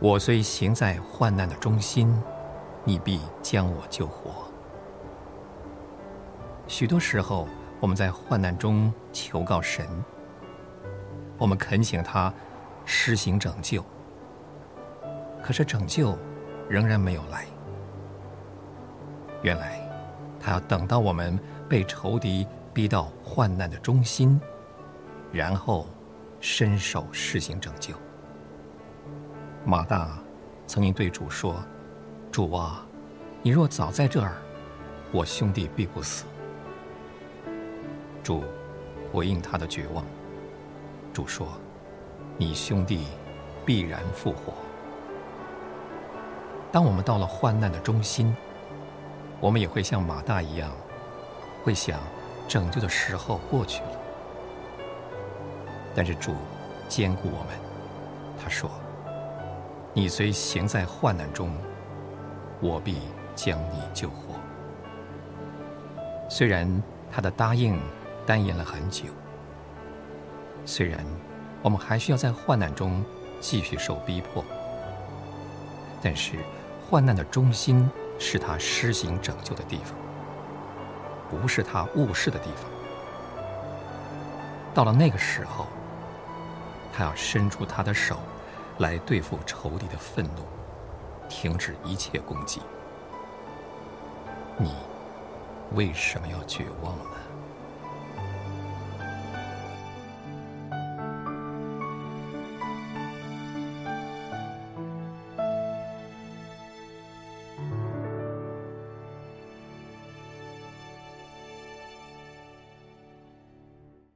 我虽行在患难的中心，你必将我救活。许多时候，我们在患难中求告神，我们恳请他施行拯救，可是拯救仍然没有来。原来，他要等到我们被仇敌逼到患难的中心，然后伸手施行拯救。马大曾经对主说：“主啊，你若早在这儿，我兄弟必不死。”主回应他的绝望。主说：“你兄弟必然复活。”当我们到了患难的中心，我们也会像马大一样，会想拯救的时候过去了。但是主兼顾我们，他说：“你虽行在患难中，我必将你救活。”虽然他的答应单延了很久，虽然我们还需要在患难中继续受逼迫，但是患难的中心。是他施行拯救的地方，不是他误事的地方。到了那个时候，他要伸出他的手，来对付仇敌的愤怒，停止一切攻击。你为什么要绝望呢？